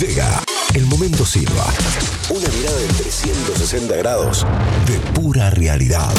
Llega el momento Silva. Una mirada de 360 grados de pura realidad.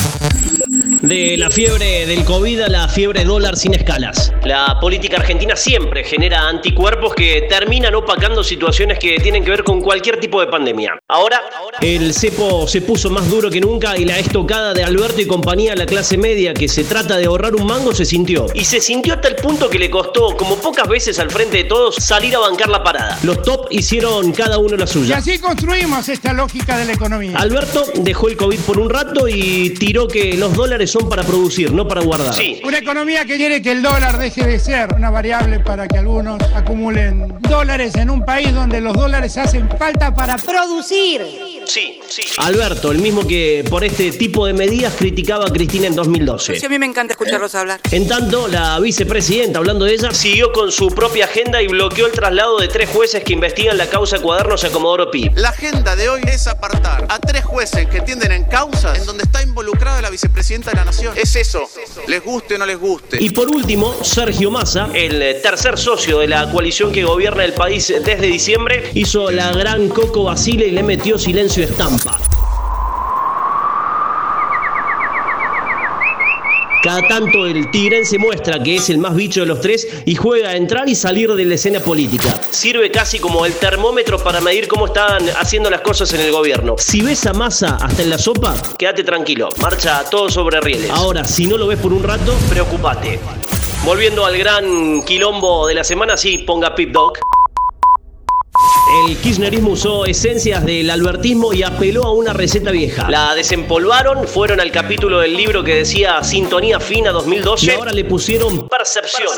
De la fiebre del COVID a la fiebre dólar sin escalas. La política argentina siempre genera anticuerpos que terminan opacando situaciones que tienen que ver con cualquier tipo de pandemia. Ahora, el cepo se puso más duro que nunca y la estocada de Alberto y compañía a la clase media que se trata de ahorrar un mango se sintió. Y se sintió hasta el punto que le costó, como pocas veces al frente de todos, salir a bancar la parada. Los top hicieron cada uno la Y suya. así construimos esta lógica de la economía. Alberto dejó el COVID por un rato y tiró que los dólares son para producir, no para guardar. Sí. Una economía que quiere que el dólar deje de ser una variable para que algunos acumulen dólares en un país donde los dólares hacen falta para producir. Sí, sí. Alberto, el mismo que por este tipo de medidas criticaba a Cristina en 2012. Sí, a mí me encanta escucharlos hablar. En tanto, la vicepresidenta, hablando de ella, siguió con su propia agenda y bloqueó el traslado de tres jueces que investigan la causa Cuadernos a Comodoro Pi. La agenda de hoy es apartar a tres jueces que entienden en causas en donde está involucrada la vicepresidenta de la Nación. Es eso, les guste o no les guste. Y por último, Sergio Massa, el eh, tercer socio de la coalición que gobierna el país desde diciembre, hizo la gran Coco Basile y le metió silencio estampa. Cada tanto el tigrense muestra que es el más bicho de los tres y juega a entrar y salir de la escena política. Sirve casi como el termómetro para medir cómo están haciendo las cosas en el gobierno. Si ves a Massa hasta en la sopa, quédate tranquilo. Marcha todo sobre rieles. Ahora, si no lo ves por un rato, preocupate. Volviendo al gran quilombo de la semana, sí, ponga Pip Dog. El kirchnerismo usó esencias del albertismo y apeló a una receta vieja. La desempolvaron, fueron al capítulo del libro que decía Sintonía Fina 2012 y ahora le pusieron Percepción.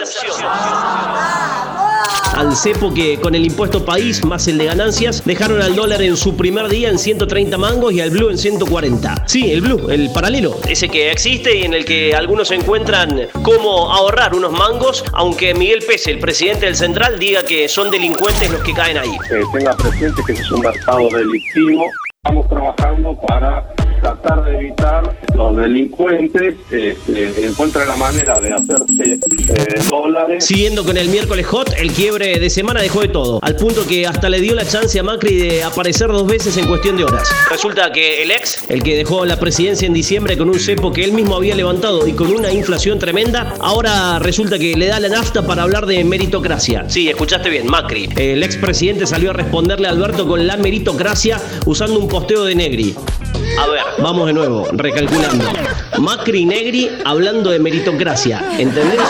Al cepo que con el impuesto país más el de ganancias dejaron al dólar en su primer día en 130 mangos y al blue en 140. Sí, el blue, el paralelo. Ese que existe y en el que algunos encuentran cómo ahorrar unos mangos, aunque Miguel Pese, el presidente del Central, diga que son delincuentes los que caen ahí. eh, tenga presente que es un mercado delictivo. Estamos trabajando para tratar de evitar los delincuentes este, encuentren la manera de hacerse eh, dólares. Siguiendo con el miércoles hot, el quiebre de semana dejó de todo, al punto que hasta le dio la chance a Macri de aparecer dos veces en cuestión de horas. Resulta que el ex, el que dejó la presidencia en diciembre con un cepo que él mismo había levantado y con una inflación tremenda, ahora resulta que le da la nafta para hablar de meritocracia. Sí, escuchaste bien, Macri. El ex presidente salió a responderle a Alberto con la meritocracia usando un posteo de Negri. A ver, vamos de nuevo, recalculando. Macri Negri hablando de meritocracia, ¿entendés?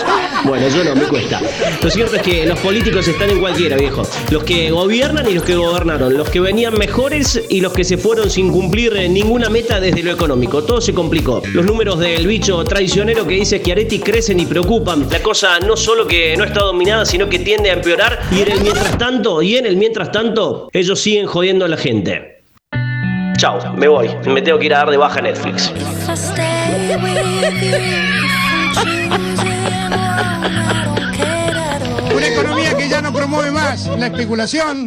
Bueno, yo no, me cuesta. Lo cierto es que los políticos están en cualquiera, viejo. Los que gobiernan y los que gobernaron. Los que venían mejores y los que se fueron sin cumplir ninguna meta desde lo económico. Todo se complicó. Los números del bicho traicionero que dice Chiaretti crecen y preocupan. La cosa no solo que no está dominada, sino que tiende a empeorar. Y en el mientras tanto, y en el mientras tanto, ellos siguen jodiendo a la gente. Chao, me voy. Me tengo que ir a dar de baja Netflix. Una economía que ya no promueve más la especulación,